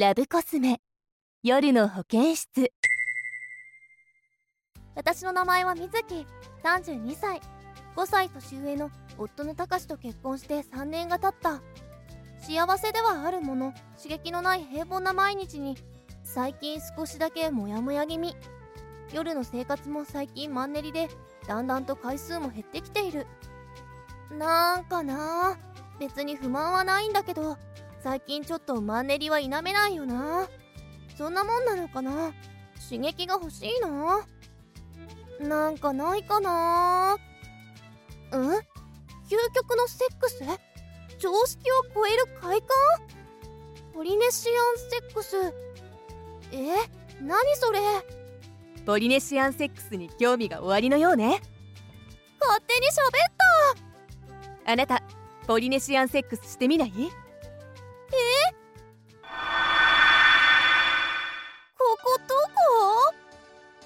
ラブコスメ。夜の保健室。私の名前は水木32歳。5歳年上の夫の隆と結婚して3年が経った。幸せではあるもの。刺激のない平凡な毎日に。最近少しだけモヤモヤ気味。夜の生活も最近マンネリでだんだんと回数も減ってきている。なんかな別に不満はないんだけど。最近ちょっとマンネリは否めないよな。そんなもんなのかな？刺激が欲しいななんかないかな？うん？究極のセックス？常識を超える快感？ポリネシアンセックス？え？何それ？ポリネシアンセックスに興味がおありのようね。勝手に喋った。あなたポリネシアンセックスしてみない？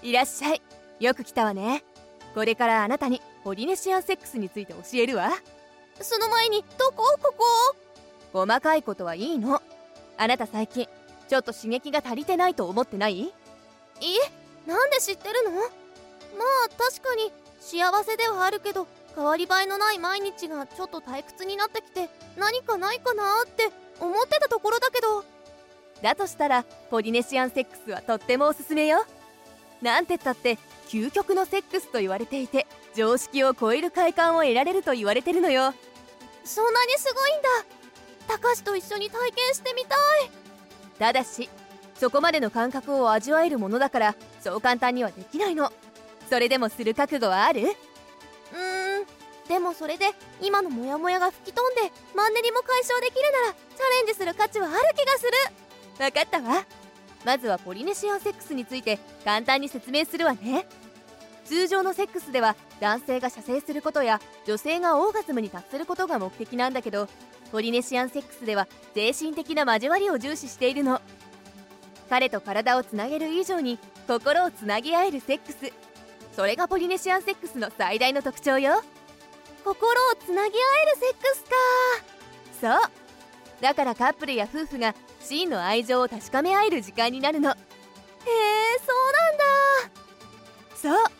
いらっしゃい。よく来たわね。これからあなたにポリネシアンセックスについて教えるわ。その前にどこ？ここ？細かいことはいいの。あなた最近ちょっと刺激が足りてないと思ってない？え。なんで知ってるの？まあ確かに幸せではあるけど変わり映えのない毎日がちょっと退屈になってきて何かないかなって思ってたところだけど。だとしたらポリネシアンセックスはとってもおすすめよなんてったって究極のセックスと言われていて常識を超える快感を得られると言われてるのよ。そんなにすごいんだ。たかしと一緒に体験してみたい。ただしそこまでの感覚を味わえるものだからそう簡単にはできないの。それでもする覚悟はある？うーん。でもそれで今のモヤモヤが吹き飛んでマンネリも解消できるならチャレンジする価値はある気がする。分かったわまずはポリネシアンセックスについて簡単に説明するわね。通常のセックスでは男性が射精することや女性がオーガズムに達することが目的なんだけどポリネシアンセックスでは精神的な交わりを重視しているの。彼と体をつなげる以上に心をつなぎ合えるセックス。それがポリネシアンセックスの最大の特徴よ。心をつなぎ合えるセックスか。そう。だからカップルや夫婦が真の愛情を確かめ合える時間になるの。へえそうなんだ。そう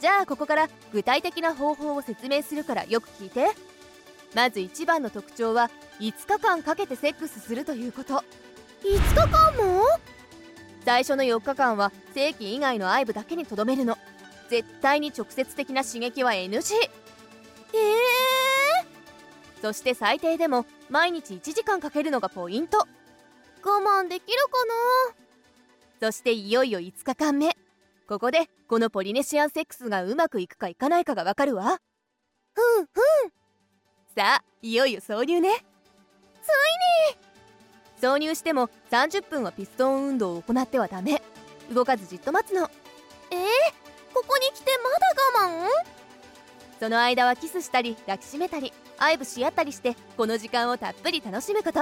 じゃあここから具体的な方法を説明するからよく聞いて。まず一番の特徴は5日間かけてセックスするということ。5日間も？最初の4日間は性器以外の愛部だけにとどめるの。絶対に直接的な刺激は NG ええー、そして最低でも毎日1時間かけるのがポイント。我慢できるかな？そしていよいよ5日間目。ここでこのポリネシアンセックスがうまくいくかいかないかがわかるわ。ふんふん。さあいよいよ挿入ね。ついに。挿入しても30分はピストン運動を行ってはダメ。動かずじっと待つの。えー、ここに来てまだ我慢？その間はキスしたり抱きしめたり愛撫し合ったりしてこの時間をたっぷり楽しむこと。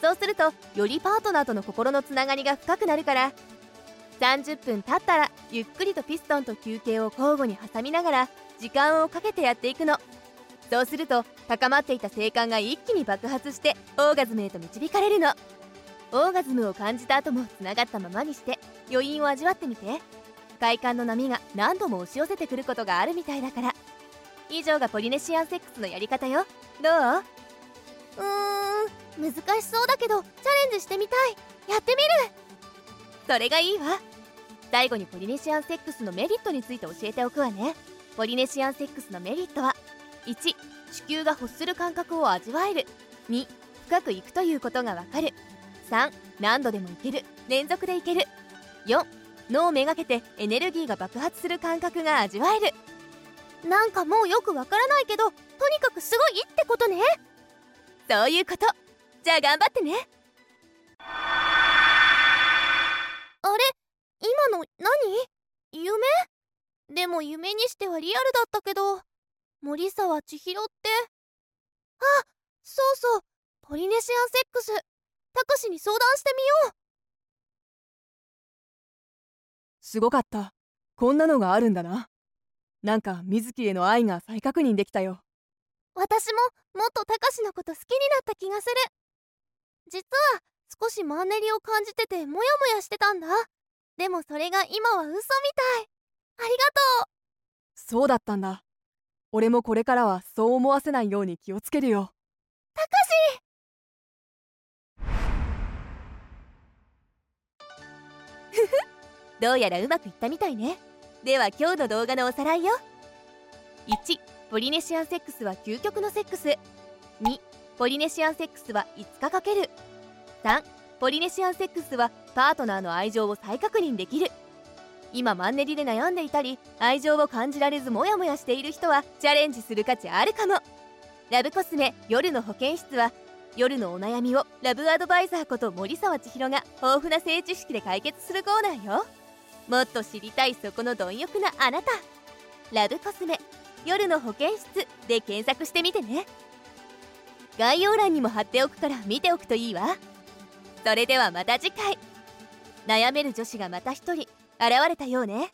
そうするとよりパートナーとの心のつながりが深くなるから。30分経ったらゆっくりとピストンと休憩を交互に挟みながら時間をかけてやっていくの。そうすると高まっていた性感が一気に爆発してオーガズムへと導かれるの。オーガズムを感じた後もつながったままにして余韻を味わってみて。快感の波が何度も押し寄せてくることがあるみたいだから。以上がポリネシアンセックスのやり方よ。どう？うーん難しそうだけどチャレンジしてみたい。やってみる。それがいいわ。最後にポリネシアンセックスのメリットについて教えておくわね。ポリネシアンセックスのメリットは1子宮が欲する感覚を味わえる。2深くいくということがわかる。3何度でもいける。連続でいける。4脳をめがけてエネルギーが爆発する感覚が味わえるなんかもうよくわからないけどとにかくすごいってことね。そういうこと。じゃあ頑張ってね。あれ？今の何？夢？でも夢にしてはリアルだったけど森沢千尋って？あそうそう。ポリネシアンセックス。たかしに相談してみよう。すごかった。こんなのがあるんだな。なんか水木への愛が再確認できたよ。私ももっとたかしのこと好きになった気がする。実は少しマンネリを感じててモヤモヤしてたんだ。でもそれが今は嘘みたい。ありがとう。そうだったんだ。俺もこれからはそう思わせないように気をつけるよ。たかしふふどうやらうまくいったみたいねでは今日の動画のおさらいよ。1ポリネシアンセックスは究極のセックス。2ポリネシアンセックスは5日かける。3ポリネシアンセックスはパートナーの愛情を再確認できる。今マンネリで悩んでいたり愛情を感じられずモヤモヤしている人はチャレンジする価値あるかも。ラブコスメ夜の保健室は夜のお悩みをラブアドバイザーこと森沢千尋が豊富な性知識で解決するコーナーよ。もっと知りたいそこの貪欲なあなた。ラブコスメ夜の保健室で検索してみてね。概要欄にも貼っておくから見ておくといいわ。それではまた次回。悩める女子がまた一人現れたようね。